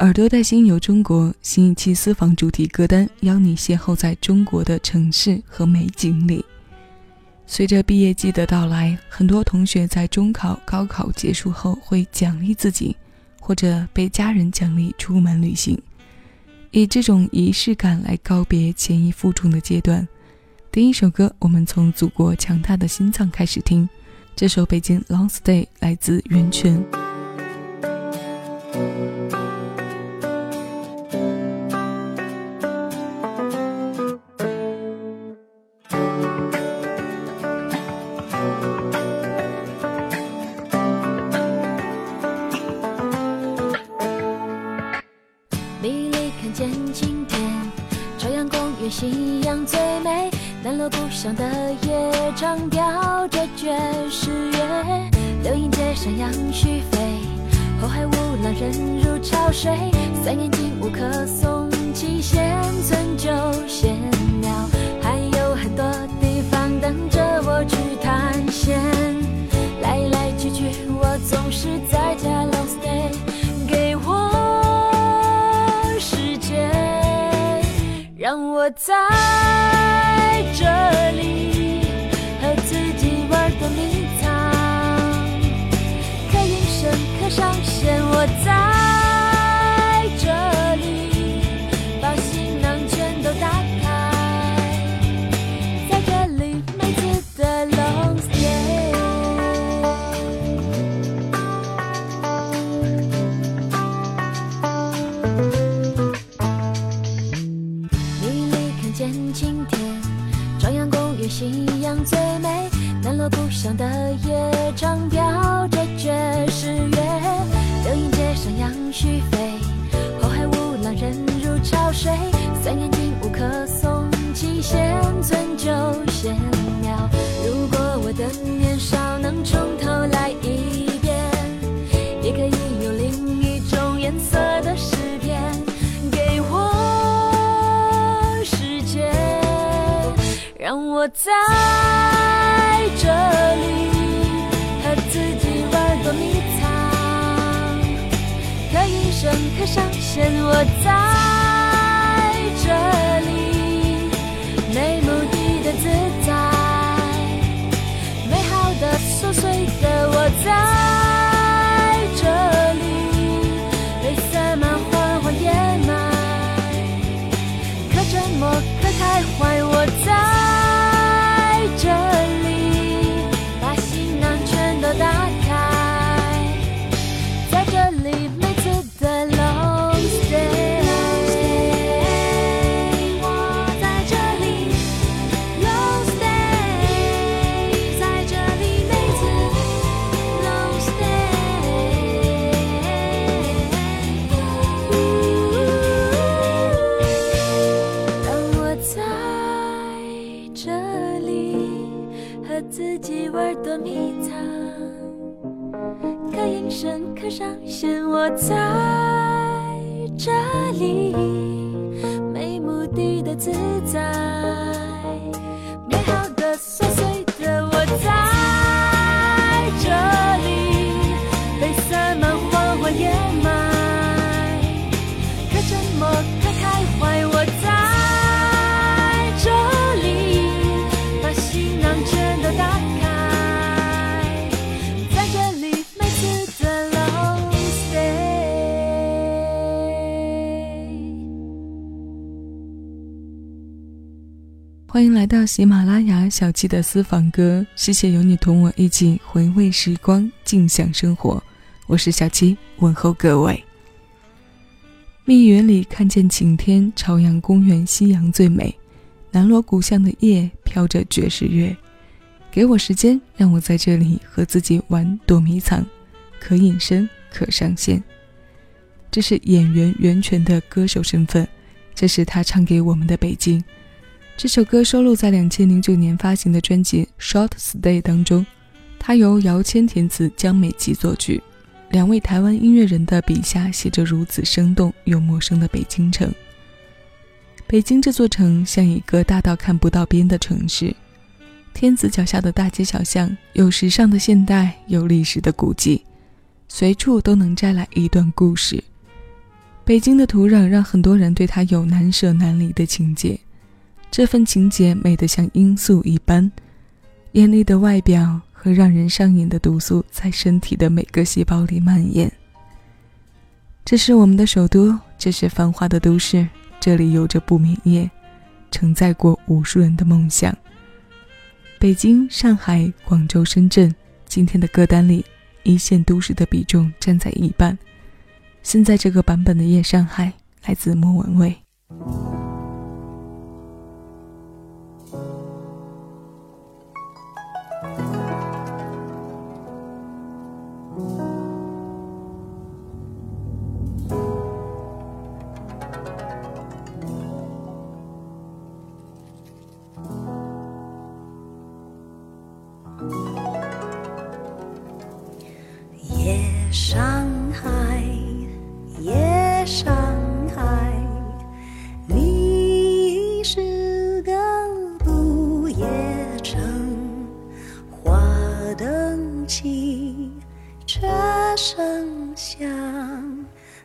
耳朵带心游中国新一期私房主题歌单，邀你邂逅在中国的城市和美景里。随着毕业季的到来，很多同学在中考、高考结束后会奖励自己，或者被家人奖励出门旅行，以这种仪式感来告别前一负重的阶段。第一首歌，我们从祖国强大的心脏开始听，这首《北京 Long Stay》来自袁泉。想的也唱，掉着爵士乐，流萤街上羊絮飞，后海无浪人如潮水，三年寂无可送，七弦存旧，闲聊，还有很多地方等着我去探险，来来去去，我总是在家，Long stay，给我时间。让我在。在这里和自己玩捉迷藏，可隐身可上线。我在这里没目的的自在，美好的琐碎的我在这里被塞满缓缓掩埋，可沉默可开怀。我在。just 自己玩躲迷藏可隐身可上线我在这里没目的的自在。欢迎来到喜马拉雅小七的私房歌，谢谢有你同我一起回味时光，静享生活。我是小七，问候各位。密园里看见晴天，朝阳公园夕阳最美，南锣鼓巷的夜飘着爵士乐。给我时间，让我在这里和自己玩躲迷藏，可隐身，可上线。这是演员袁泉的歌手身份，这是他唱给我们的北京。这首歌收录在两千零九年发行的专辑《Short Stay》当中，它由姚谦填词，江美琪作曲。两位台湾音乐人的笔下写着如此生动又陌生的北京城。北京这座城像一个大到看不到边的城市，天子脚下的大街小巷，有时尚的现代，有历史的古迹，随处都能摘来一段故事。北京的土壤让很多人对它有难舍难离的情结。这份情节美得像罂粟一般，艳丽的外表和让人上瘾的毒素在身体的每个细胞里蔓延。这是我们的首都，这是繁华的都市，这里有着不眠夜，承载过无数人的梦想。北京、上海、广州、深圳，今天的歌单里，一线都市的比重占在一半。现在这个版本的《夜上海》来自莫文蔚。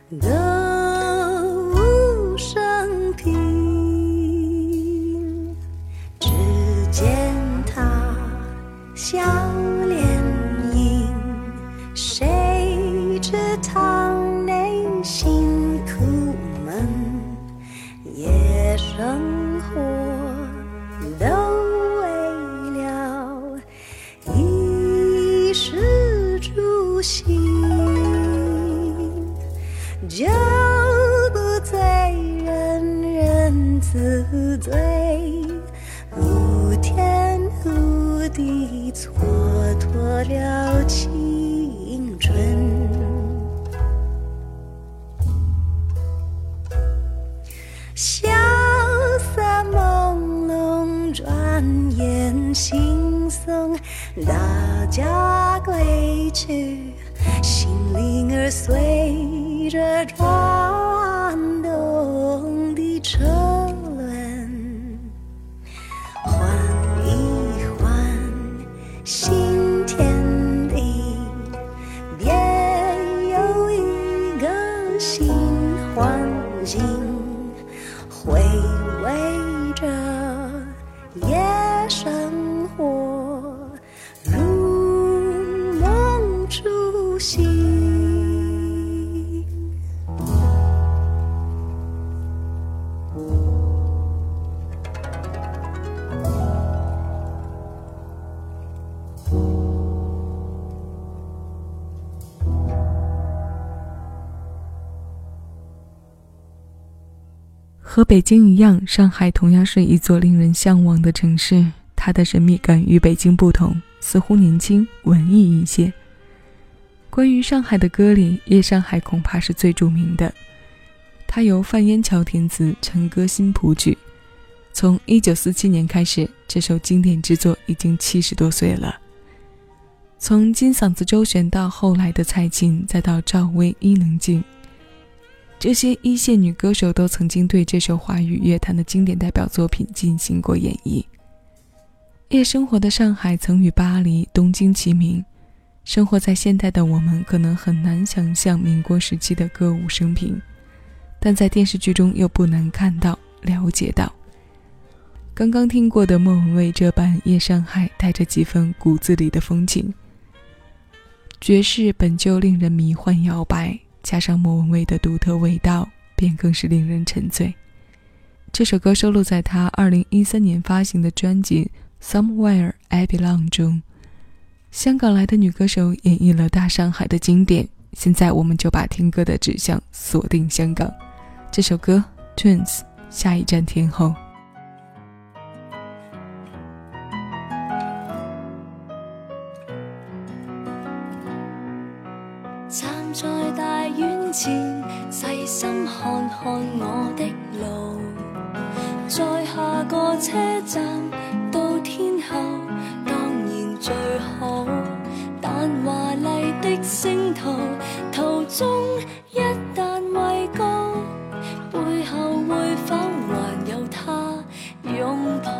The 自醉无天无地蹉跎了青春。萧瑟朦胧转眼惺忪大家归去心灵儿随着转新和北京一样，上海同样是一座令人向往的城市。它的神秘感与北京不同，似乎年轻、文艺一些。关于上海的歌里，《夜上海》恐怕是最著名的。它由范烟桥填词，陈歌辛谱曲。从1947年开始，这首经典之作已经七十多岁了。从金嗓子周璇到后来的蔡琴，再到赵薇、伊能静。这些一线女歌手都曾经对这首华语乐坛的经典代表作品进行过演绎。夜生活的上海曾与巴黎、东京齐名。生活在现代的我们可能很难想象民国时期的歌舞升平，但在电视剧中又不难看到、了解到。刚刚听过的莫文蔚这版《夜上海》，带着几分骨子里的风情。爵士本就令人迷幻摇摆。加上莫文蔚的独特味道，便更是令人沉醉。这首歌收录在他2013年发行的专辑《Somewhere I Belong》中。香港来的女歌手演绎了大上海的经典。现在，我们就把听歌的指向锁定香港。这首歌《Twins》，下一站天后。看我的路，在下个车站到天后，当然最好。但华丽的星途途中一旦畏高，背后会否还有他拥抱？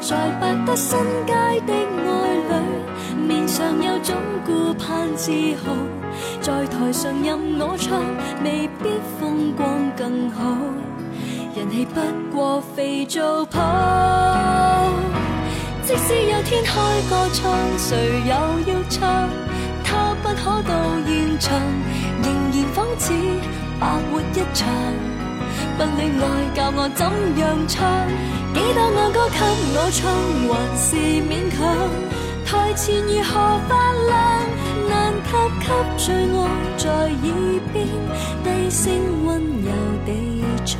在百德新街的爱侣，面上有种顾盼自豪，在台上任我唱，未必风光更好，人气不过肥皂泡。即使有天开个唱，谁又要唱？他不可到现场，仍然仿似白活一场。不恋爱教我怎样唱？几多爱歌给我唱，还是勉强。台前如何发亮？给最爱在耳边低声温柔地唱。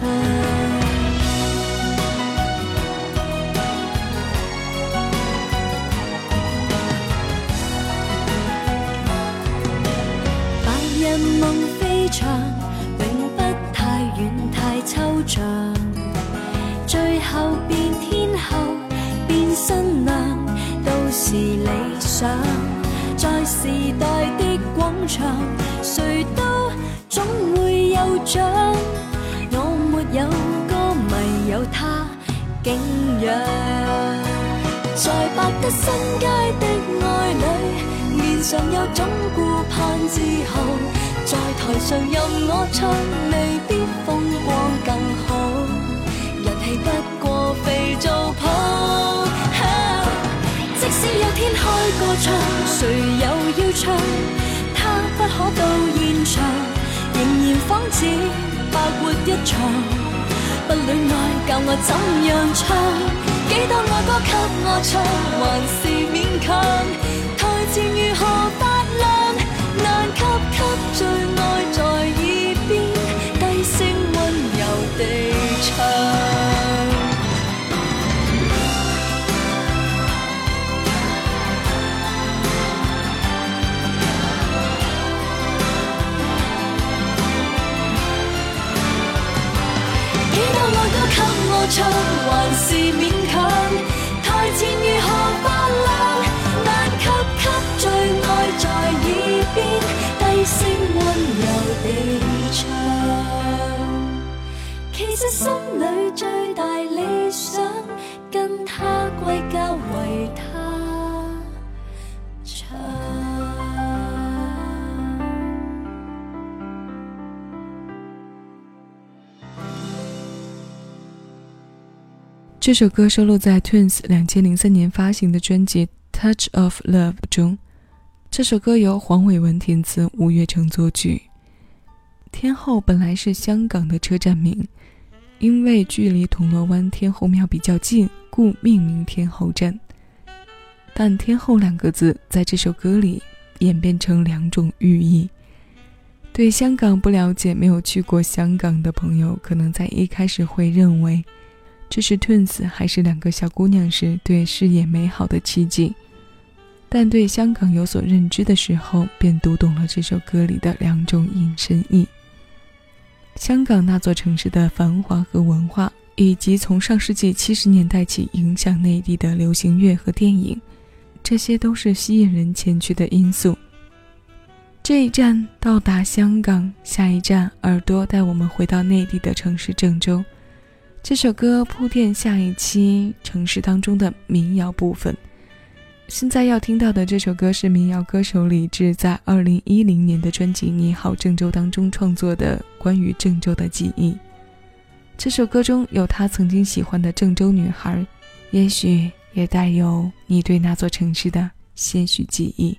白日梦飞翔，永不太远太抽象。最后变天后，变新娘，都是理想。在时代的广场，谁都总会有奖。我没有歌迷，有他敬仰。在百德新街的爱侣，面上有种顾盼自豪。在台上任我唱，未必风光更好，人气不过肥皂泡。即使有天开个唱，谁又要唱？不可到现场，仍然仿似白活一场。不恋爱教我怎样唱？几多爱歌给我唱，还是勉强。台前如何唱，还是勉强。台前如何发亮？难及给最爱在耳边低声温柔地唱。其实心里最大理想，跟他归家这首歌收录在 Twins 两千零三年发行的专辑《Touch of Love》中。这首歌由黄伟文填词，吴月成作曲。天后本来是香港的车站名，因为距离铜锣湾天后庙比较近，故命名天后站。但“天后”两个字在这首歌里演变成两种寓意。对香港不了解、没有去过香港的朋友，可能在一开始会认为。这是 Twins 还是两个小姑娘时对事业美好的期冀，但对香港有所认知的时候，便读懂了这首歌里的两种隐身意。香港那座城市的繁华和文化，以及从上世纪七十年代起影响内地的流行乐和电影，这些都是吸引人前去的因素。这一站到达香港，下一站耳朵带我们回到内地的城市郑州。这首歌铺垫下一期城市当中的民谣部分。现在要听到的这首歌是民谣歌手李志在二零一零年的专辑《你好郑州》当中创作的关于郑州的记忆。这首歌中有他曾经喜欢的郑州女孩，也许也带有你对那座城市的些许记忆。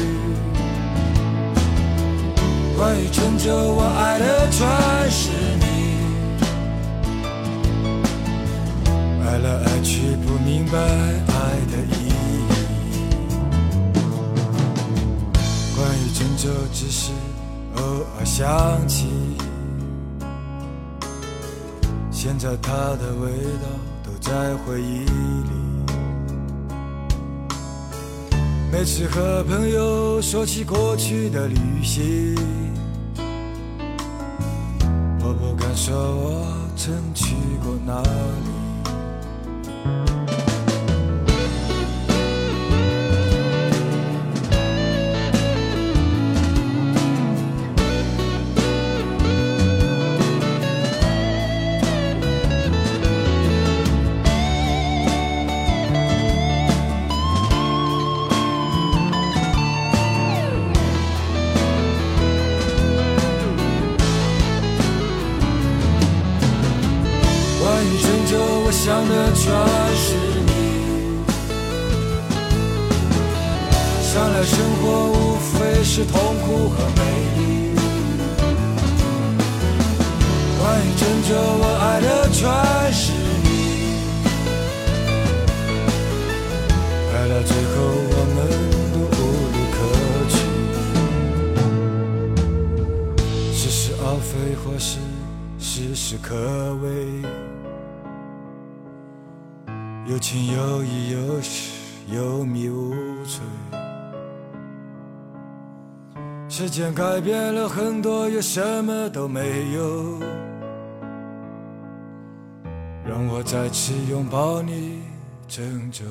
关于郑州，我爱的全是你，爱来爱去不明白爱的意义。关于郑州只是偶尔想起，现在它的味道都在回忆里。每次和朋友说起过去的旅行，过想的全是你，想来生活无非是痛苦和美丽。关于拯救我爱的全是你，爱到最后我们都无路可去，似是而非或是事事可为。有情有义有时有迷无醉，时间改变了很多，也什么都没有。让我再次拥抱你，郑州。